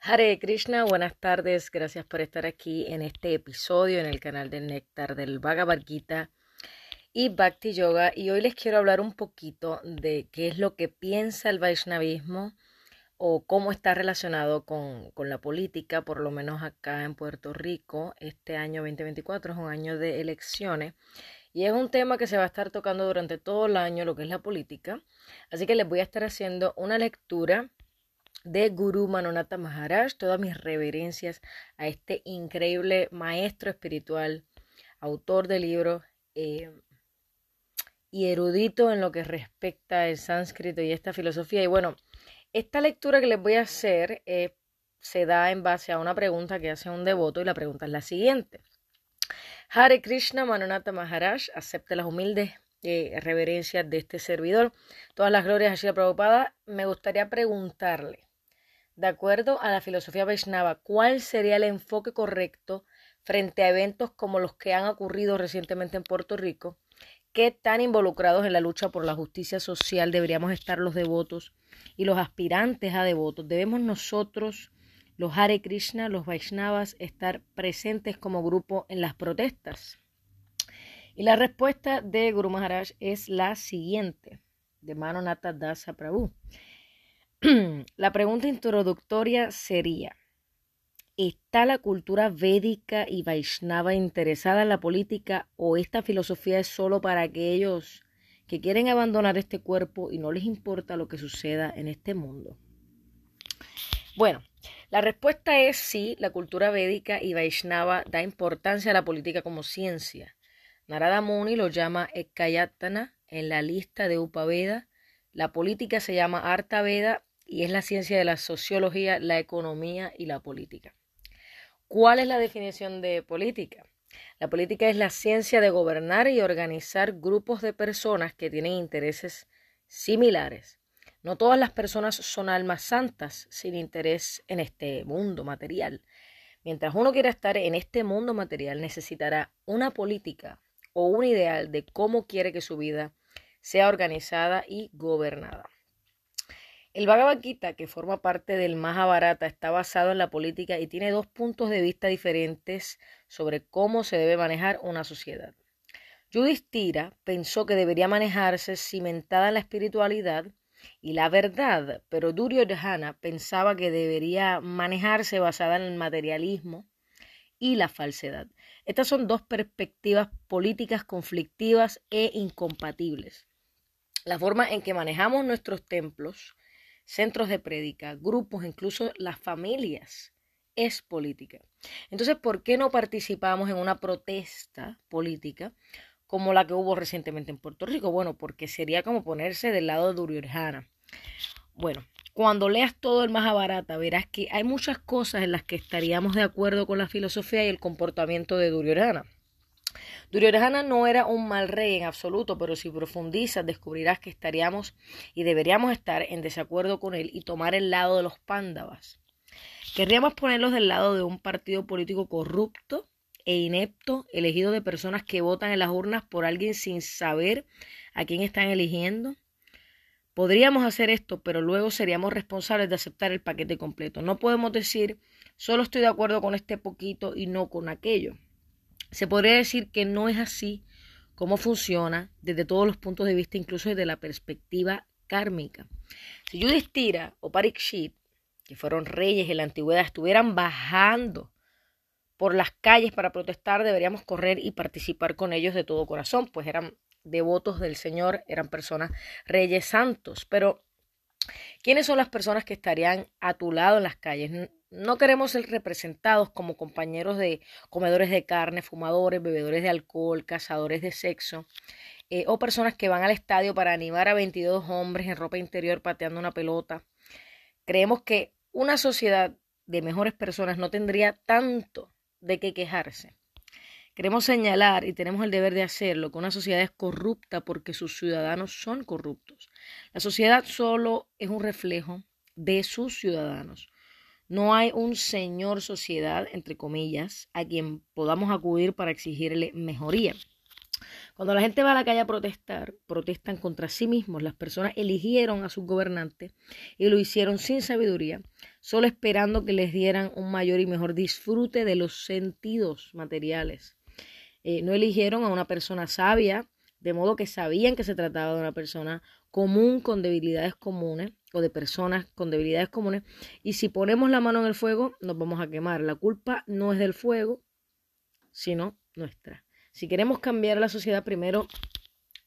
Hare Krishna, buenas tardes, gracias por estar aquí en este episodio en el canal del Néctar del Bhagavad Gita y Bhakti Yoga y hoy les quiero hablar un poquito de qué es lo que piensa el Vaishnavismo o cómo está relacionado con, con la política, por lo menos acá en Puerto Rico. Este año 2024 es un año de elecciones y es un tema que se va a estar tocando durante todo el año, lo que es la política. Así que les voy a estar haciendo una lectura de Guru Manonata Maharaj, todas mis reverencias a este increíble maestro espiritual, autor de libros eh, y erudito en lo que respecta al sánscrito y esta filosofía. Y bueno, esta lectura que les voy a hacer eh, se da en base a una pregunta que hace un devoto y la pregunta es la siguiente. Hare Krishna Manonata Maharaj acepte las humildes eh, reverencias de este servidor. Todas las glorias a Shila. Me gustaría preguntarle, de acuerdo a la filosofía Vaishnava, ¿cuál sería el enfoque correcto frente a eventos como los que han ocurrido recientemente en Puerto Rico? ¿Qué tan involucrados en la lucha por la justicia social deberíamos estar los devotos y los aspirantes a devotos? ¿Debemos nosotros, los Hare Krishna, los Vaishnavas, estar presentes como grupo en las protestas? Y la respuesta de Guru Maharaj es la siguiente, de Mano Nata Dasa Prabhu. la pregunta introductoria sería, ¿está la cultura védica y vaishnava interesada en la política o esta filosofía es solo para aquellos que quieren abandonar este cuerpo y no les importa lo que suceda en este mundo? Bueno, la respuesta es sí, la cultura védica y vaishnava da importancia a la política como ciencia. Narada Muni lo llama Ekayatana en la lista de Upaveda. La política se llama Arta Veda y es la ciencia de la sociología, la economía y la política. ¿Cuál es la definición de política? La política es la ciencia de gobernar y organizar grupos de personas que tienen intereses similares. No todas las personas son almas santas sin interés en este mundo material. Mientras uno quiera estar en este mundo material, necesitará una política o un ideal de cómo quiere que su vida sea organizada y gobernada. El Bhagavad Gita, que forma parte del Mahabharata, está basado en la política y tiene dos puntos de vista diferentes sobre cómo se debe manejar una sociedad. Yudhishthira pensó que debería manejarse cimentada en la espiritualidad y la verdad, pero Duryodhana pensaba que debería manejarse basada en el materialismo y la falsedad. Estas son dos perspectivas políticas conflictivas e incompatibles. La forma en que manejamos nuestros templos centros de prédica, grupos, incluso las familias, es política. Entonces, ¿por qué no participamos en una protesta política como la que hubo recientemente en Puerto Rico? Bueno, porque sería como ponerse del lado de Duryodhana. Bueno, cuando leas todo el Mahabharata verás que hay muchas cosas en las que estaríamos de acuerdo con la filosofía y el comportamiento de Duryodhana. Duryodhana no era un mal rey en absoluto, pero si profundizas descubrirás que estaríamos y deberíamos estar en desacuerdo con él y tomar el lado de los pándavas. Querríamos ponerlos del lado de un partido político corrupto e inepto, elegido de personas que votan en las urnas por alguien sin saber a quién están eligiendo. Podríamos hacer esto, pero luego seríamos responsables de aceptar el paquete completo. No podemos decir, solo estoy de acuerdo con este poquito y no con aquello. Se podría decir que no es así como funciona desde todos los puntos de vista, incluso desde la perspectiva kármica. Si Yudhishthira o Parikshit, que fueron reyes en la antigüedad, estuvieran bajando por las calles para protestar, deberíamos correr y participar con ellos de todo corazón, pues eran devotos del Señor, eran personas reyes santos. Pero, ¿quiénes son las personas que estarían a tu lado en las calles? No queremos ser representados como compañeros de comedores de carne, fumadores, bebedores de alcohol, cazadores de sexo, eh, o personas que van al estadio para animar a 22 hombres en ropa interior pateando una pelota. Creemos que una sociedad de mejores personas no tendría tanto de qué quejarse. Queremos señalar, y tenemos el deber de hacerlo, que una sociedad es corrupta porque sus ciudadanos son corruptos. La sociedad solo es un reflejo de sus ciudadanos. No hay un señor sociedad, entre comillas, a quien podamos acudir para exigirle mejoría. Cuando la gente va a la calle a protestar, protestan contra sí mismos. Las personas eligieron a sus gobernantes y lo hicieron sin sabiduría. solo esperando que les dieran un mayor y mejor disfrute de los sentidos materiales. Eh, no eligieron a una persona sabia, de modo que sabían que se trataba de una persona común con debilidades comunes o de personas con debilidades comunes. Y si ponemos la mano en el fuego, nos vamos a quemar. La culpa no es del fuego, sino nuestra. Si queremos cambiar la sociedad, primero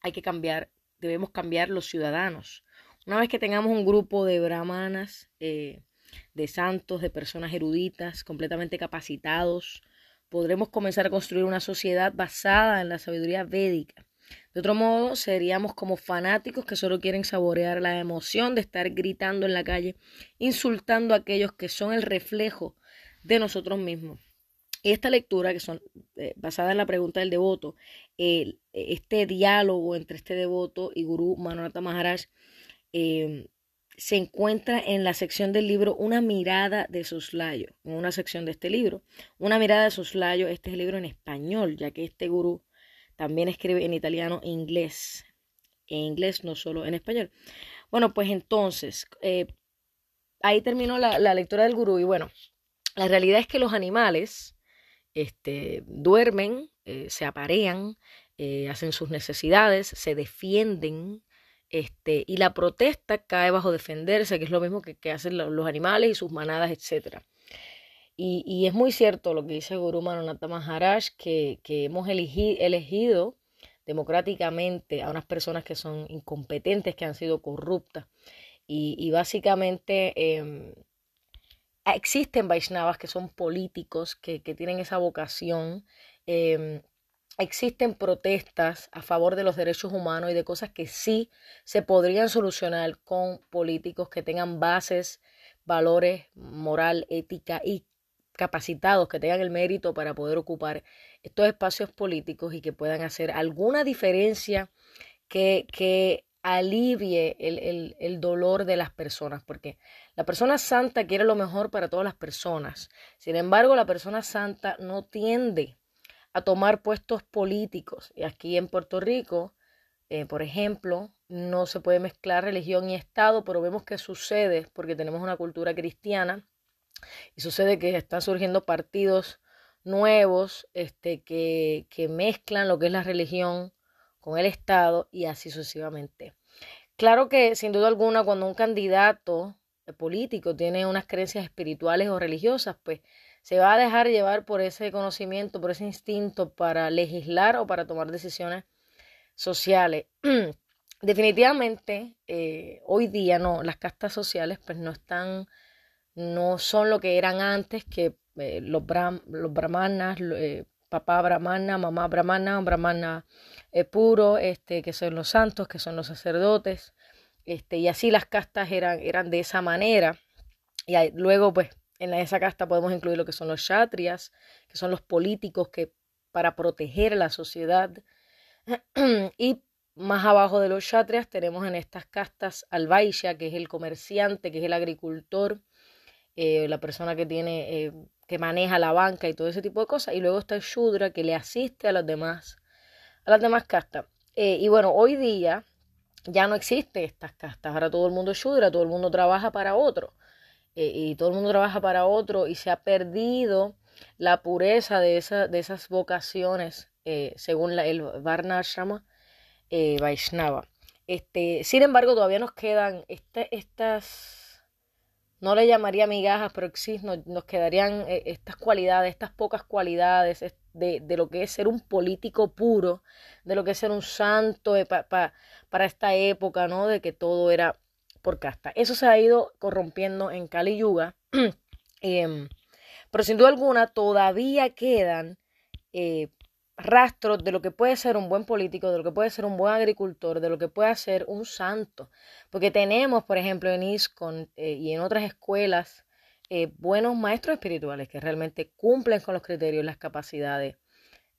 hay que cambiar, debemos cambiar los ciudadanos. Una vez que tengamos un grupo de brahmanas, eh, de santos, de personas eruditas, completamente capacitados, podremos comenzar a construir una sociedad basada en la sabiduría védica. De otro modo, seríamos como fanáticos que solo quieren saborear la emoción de estar gritando en la calle, insultando a aquellos que son el reflejo de nosotros mismos. Y esta lectura, que son eh, basada en la pregunta del devoto, este diálogo entre este devoto y Guru Manonata Maharaj, eh, se encuentra en la sección del libro Una mirada de soslayo, en una sección de este libro. Una mirada de soslayo, este es el libro en español, ya que este gurú también escribe en italiano e inglés. En inglés, no solo en español. Bueno, pues entonces, eh, ahí terminó la, lectura del gurú y bueno, la realidad es que los animales este, duermen, eh, se aparean, eh, hacen sus necesidades, se defienden, este, y la protesta cae bajo defenderse, que es lo mismo que, hacen los animales y sus manadas, etc. Y, es muy cierto lo que dice Guru Manonata Maharaj, que, hemos elegido democráticamente a unas personas que son incompetentes, que han sido corruptas. Y, básicamente em, existen Vaishnavas que son políticos, que, tienen esa vocación. Em, existen protestas a favor de los derechos humanos y de cosas que sí se podrían solucionar con políticos que tengan bases, valores, moral, ética y capacitados, que tengan el mérito para poder ocupar estos espacios políticos y que puedan hacer alguna diferencia que, que alivie el, el, dolor de las personas, porque la persona santa quiere lo mejor para todas las personas. Sin embargo, la persona santa no tiende a tomar puestos políticos. Y aquí en Puerto Rico, eh, por ejemplo, no se puede mezclar religión y Estado, pero vemos que sucede porque tenemos una cultura cristiana y sucede que están surgiendo partidos nuevos este, que, que mezclan lo que es la religión con el Estado y así sucesivamente. Claro que sin duda alguna cuando un candidato político tiene unas creencias espirituales o religiosas, pues se va a dejar llevar por ese conocimiento, por ese instinto para legislar o para tomar decisiones sociales. Definitivamente, eh, hoy día no, las castas sociales pues no están no son lo que eran antes, que eh, los, los brahmanas, eh, papá brahmana, mamá brahmana, brahmana eh, puro, este, que son los santos, que son los sacerdotes, este, y así las castas eran, eran de esa manera. Y luego, pues, en esa casta podemos incluir lo que son los kshatriyas, que son los políticos que para proteger la sociedad. y más abajo de los kshatriyas tenemos en estas castas al vaishya, que es el comerciante, que es el agricultor, eh, la persona que tiene, eh, que maneja la banca y todo ese tipo de cosas. Y luego está el Shudra que le asiste a las demás, a las demás castas. Eh, y bueno, hoy día ya no existe estas castas. Ahora todo el mundo es Shudra, todo el mundo trabaja para otro. y todo el mundo trabaja para otro y se ha perdido la pureza de, esa, de esas vocaciones según el Varnashrama Vaishnava. Este, sin embargo, todavía nos quedan estas no le llamaría migajas, pero sí nos, quedarían eh, estas cualidades, estas pocas cualidades de, lo que es ser un político puro, de lo que es ser un santo eh, para esta época, ¿no? De que todo era por casta. Eso se ha ido corrompiendo en Kali Yuga, em, pero sin duda alguna todavía quedan eh, rastros de lo que puede ser un buen político, de lo que puede ser un buen agricultor, de lo que puede ser un santo. Porque tenemos, por ejemplo, en ISCON eh, y en otras escuelas, eh, buenos maestros espirituales que realmente cumplen con los criterios las capacidades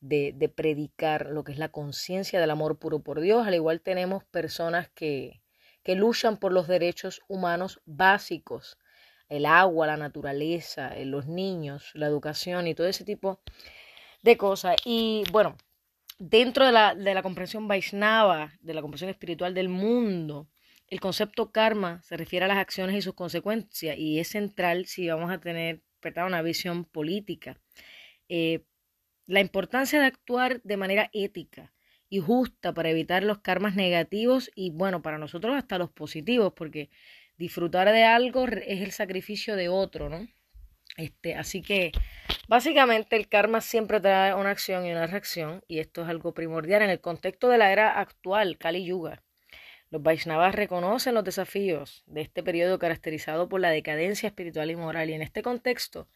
de, de predicar lo que es la conciencia del amor puro por Dios. Al igual tenemos personas que, que luchan por los derechos humanos básicos, el agua, la naturaleza, eh, los niños, la educación y todo ese tipo de cosas. Y bueno, dentro de la, de la comprensión Vaishnava, de la comprensión espiritual del mundo, el concepto karma se refiere a las acciones y sus consecuencias y es central si vamos a tener una visión política. Eh, la importancia de actuar de manera ética y justa para evitar los karmas negativos y bueno, para nosotros hasta los positivos, porque disfrutar de algo es el sacrificio de otro, ¿no? Este, así que básicamente el karma siempre trae una acción y una reacción y esto es algo primordial en el contexto de la era actual, Kali Yuga. Los Vaishnavas reconocen los desafíos de este periodo caracterizado por la decadencia espiritual y moral y en este contexto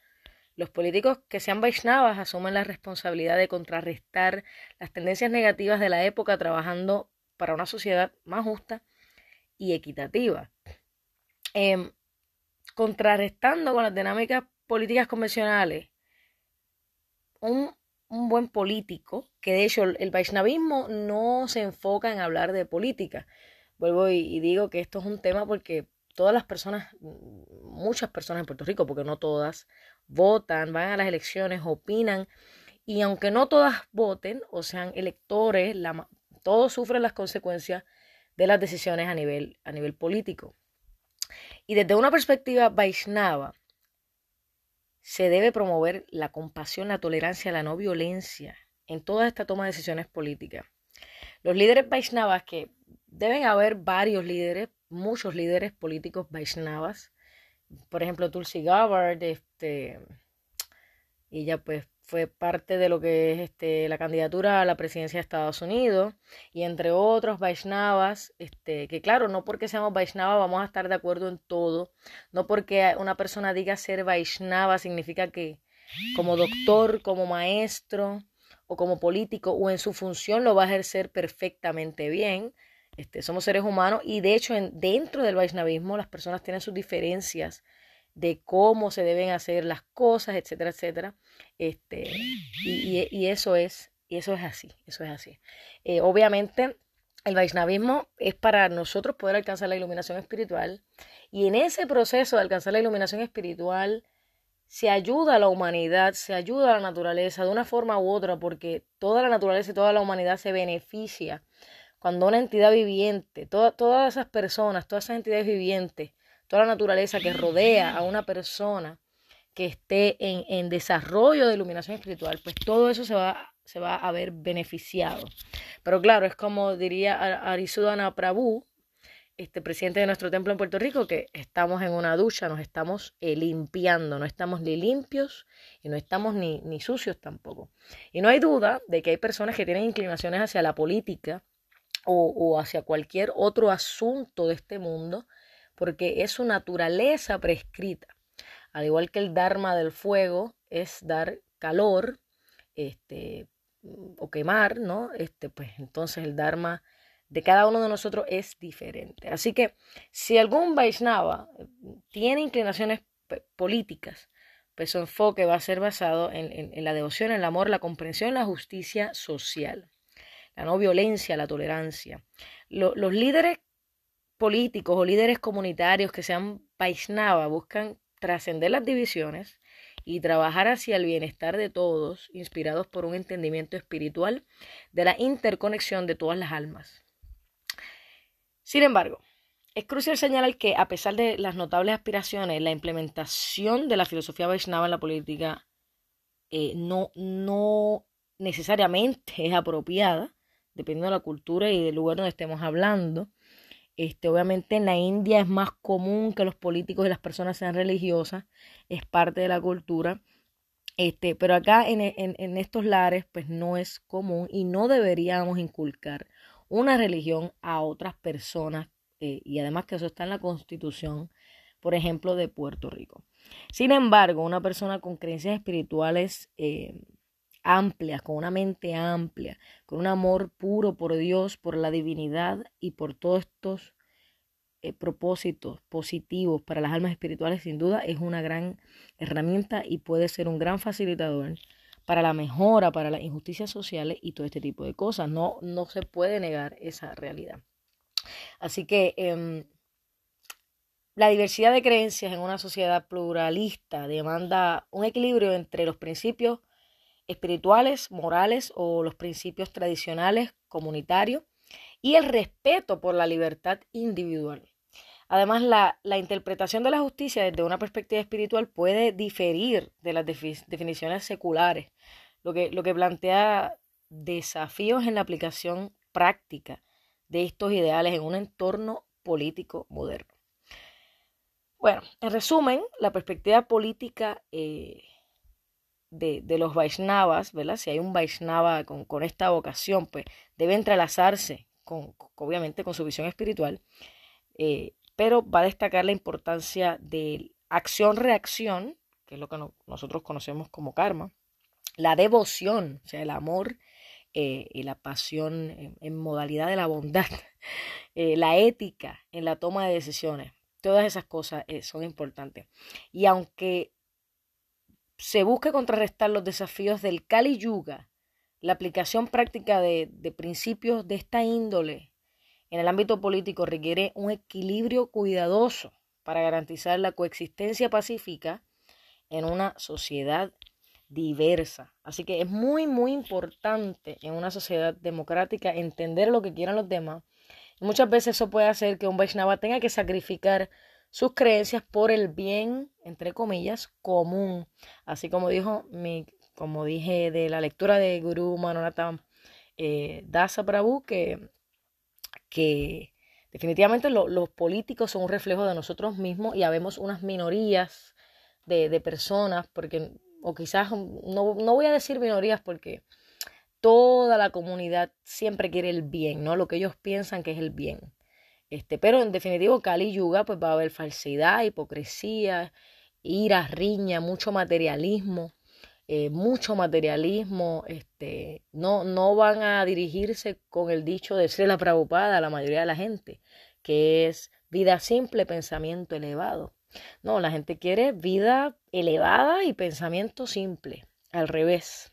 los políticos que sean Vaishnavas asumen la responsabilidad de contrarrestar las tendencias negativas de la época trabajando para una sociedad más justa y equitativa. Em, contrarrestando con las dinámicas políticas convencionales, un, un, buen político, que de hecho el Vaishnavismo no se enfoca en hablar de política, vuelvo y, digo que esto es un tema porque todas las personas, muchas personas en Puerto Rico, porque no todas, votan, van a las elecciones, opinan, y aunque no todas voten o sean electores, todos sufren las consecuencias de las decisiones a nivel, a nivel político. Y desde una perspectiva Vaishnava, se debe promover la compasión, la tolerancia, la no violencia en toda esta toma de decisiones políticas. Los líderes Vaishnavas que deben haber varios líderes, muchos líderes políticos Vaishnavas. Por ejemplo, Tulsi Gabbard, este, ella pues fue parte de lo que es este, la candidatura a la presidencia de Estados Unidos y entre otros Vaishnavas, este, que claro, no porque seamos Vaishnavas vamos a estar de acuerdo en todo, no porque una persona diga ser Vaishnava significa que como doctor, como maestro o como político o en su función lo va a ejercer perfectamente bien, este, somos seres humanos y de hecho en, dentro del Vaishnavismo las personas tienen sus diferencias de cómo se deben hacer las cosas, etcétera, etcétera. Este, y, y, eso es, eso es así, eso es así. Eh, obviamente, el Vaishnavismo es para nosotros poder alcanzar la iluminación espiritual. Y en ese proceso de alcanzar la iluminación espiritual, se ayuda a la humanidad, se ayuda a la naturaleza de una forma u otra, porque toda la naturaleza y toda la humanidad se beneficia cuando una entidad viviente, todas esas personas, todas esas entidades vivientes, toda la naturaleza que rodea a una persona que esté en, en desarrollo de iluminación espiritual, pues todo eso se va, se va a ver beneficiado. Pero claro, es como diría Arisudana Prabhu, este presidente de nuestro templo en Puerto Rico, que estamos en una ducha, nos estamos eh, limpiando, no estamos ni limpios y no estamos ni, ni sucios tampoco. Y no hay duda de que hay personas que tienen inclinaciones hacia la política, o, hacia cualquier otro asunto de este mundo, porque es su naturaleza prescrita. Al igual que el Dharma del fuego es dar calor, este, o quemar, ¿no? Este, pues entonces el Dharma de cada uno de nosotros es diferente. Así que si algún Vaishnava tiene inclinaciones políticas, pues su enfoque va a ser basado en, la devoción, el amor, la comprensión, la justicia social la no violencia, la tolerancia. los líderes políticos o líderes comunitarios que sean Vaishnava buscan trascender las divisiones y trabajar hacia el bienestar de todos, inspirados por un entendimiento espiritual de la interconexión de todas las almas. Sin embargo, es crucial señalar que, a pesar de las notables aspiraciones, la implementación de la filosofía Vaishnava en la política eh, no, no necesariamente es apropiada dependiendo de la cultura y del lugar donde estemos hablando. Este, obviamente en la India es más común que los políticos y las personas sean religiosas, es parte de la cultura. Este, pero acá en, en, estos lares pues no es común y no deberíamos inculcar una religión a otras personas eh, y además que eso está en la constitución, por ejemplo, de Puerto Rico. Sin embargo, una persona con creencias espirituales eh, amplias, con una mente amplia, con un amor puro por Dios, por la divinidad y por todos estos eh, propósitos positivos para las almas espirituales, sin duda es una gran herramienta y puede ser un gran facilitador para la mejora, para las injusticias sociales y todo este tipo de cosas. No, no se puede negar esa realidad. Así que em, la diversidad de creencias en una sociedad pluralista demanda un equilibrio entre los principios espirituales, morales o los principios tradicionales, comunitarios, y el respeto por la libertad individual. Además, la, interpretación de la justicia desde una perspectiva espiritual puede diferir de las definiciones seculares, lo que, lo que plantea desafíos en la aplicación práctica de estos ideales en un entorno político moderno. Bueno, en resumen, la perspectiva política eh, de, los Vaishnavas, ¿verdad? Si hay un Vaishnava con, esta vocación, pues debe entrelazarse con, obviamente con su visión espiritual, eh, pero va a destacar la importancia de acción-reacción, que es lo que nosotros conocemos como karma, la devoción, o sea, el amor eh, y la pasión en, modalidad de la bondad, la ética en la toma de decisiones, Todas esas cosas eh, son importantes. Y aunque se busque contrarrestar los desafíos del Kali Yuga, la aplicación práctica de, principios de esta índole en el ámbito político requiere un equilibrio cuidadoso para garantizar la coexistencia pacífica en una sociedad diversa. Así que es muy, muy importante en una sociedad democrática entender lo que quieran los demás muchas veces eso puede hacer que un Vaishnava tenga que sacrificar sus creencias por el bien, entre comillas, común. Así como dijo mi, como dije de la lectura de Guru Manonatam eh, Dasa Prabhu, que, que definitivamente los políticos son un reflejo de nosotros mismos y habemos unas minorías de, de personas, porque, o quizás, no, no voy a decir minorías porque toda la comunidad siempre quiere el bien, ¿no? Lo que ellos piensan que es el bien. Este, pero en definitivo, Kali Yuga, pues va a haber falsedad, hipocresía, ira, riña, mucho materialismo, eh, mucho materialismo. Este, no, no van a dirigirse con el dicho de ser la preocupada la mayoría de la gente, que es vida simple, pensamiento elevado. No, la gente quiere vida elevada y pensamiento simple, al revés.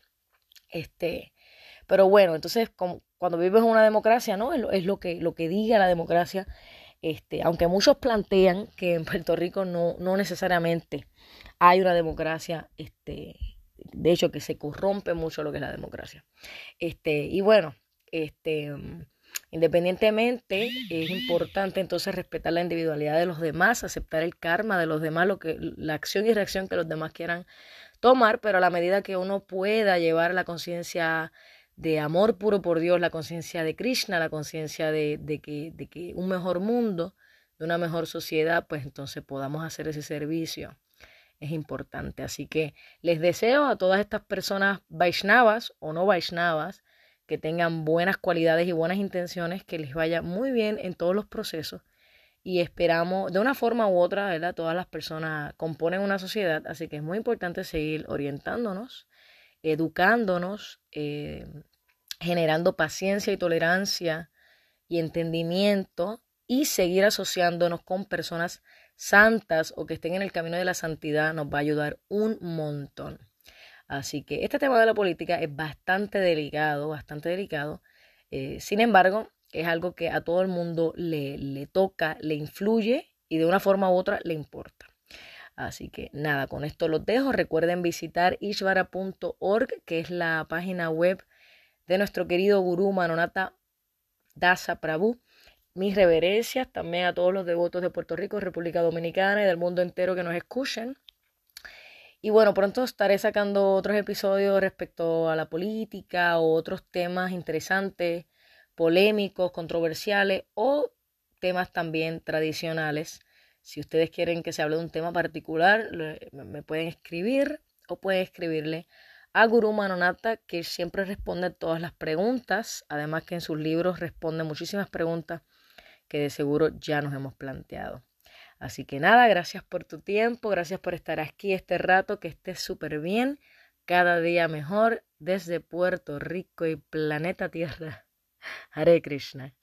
Este, pero bueno, entonces cuando vives en una democracia, ¿no? Es lo, que, lo que diga la democracia. Este, aunque muchos plantean que en Puerto Rico no, no necesariamente hay una democracia, este, de hecho que se corrompe mucho lo que es la democracia. Este, y bueno, este, independientemente es importante entonces respetar la individualidad de los demás, aceptar el karma de los demás, lo que, la acción y reacción que los demás quieran tomar, pero a la medida que uno pueda llevar la conciencia de amor puro por Dios, la conciencia de Krishna, la conciencia de, de, que, de que un mejor mundo, de una mejor sociedad, pues entonces podamos hacer ese servicio. Es importante. Así que les deseo a todas estas personas Vaishnavas o no Vaishnavas que tengan buenas cualidades y buenas intenciones, que les vaya muy bien en todos los procesos. Y esperamos, de una forma u otra, ¿verdad? Todas las personas componen una sociedad, así que es muy importante seguir orientándonos educándonos, eh, generando paciencia y tolerancia y entendimiento y seguir asociándonos con personas santas o que estén en el camino de la santidad nos va a ayudar un montón. Así que este tema de la política es bastante delicado, bastante delicado. Eh, sin embargo, es algo que a todo el mundo le, le toca, le influye y de una forma u otra le importa. Así que nada, con esto los dejo. Recuerden visitar ishvara.org, que es la página web de nuestro querido gurú Manonata Dasa Prabhu. Mis reverencias también a todos los devotos de Puerto Rico, República Dominicana y del mundo entero que nos escuchen. Y bueno, pronto estaré sacando otros episodios respecto a la política o otros temas interesantes, polémicos, controversiales o temas también tradicionales si ustedes quieren que se hable de un tema particular, me pueden escribir o pueden escribirle a Guru Manonata, que siempre responde todas las preguntas, además que en sus libros responde muchísimas preguntas que de seguro ya nos hemos planteado. Así que nada, gracias por tu tiempo, gracias por estar aquí este rato, que estés súper bien, cada día mejor desde Puerto Rico y planeta Tierra. Hare Krishna.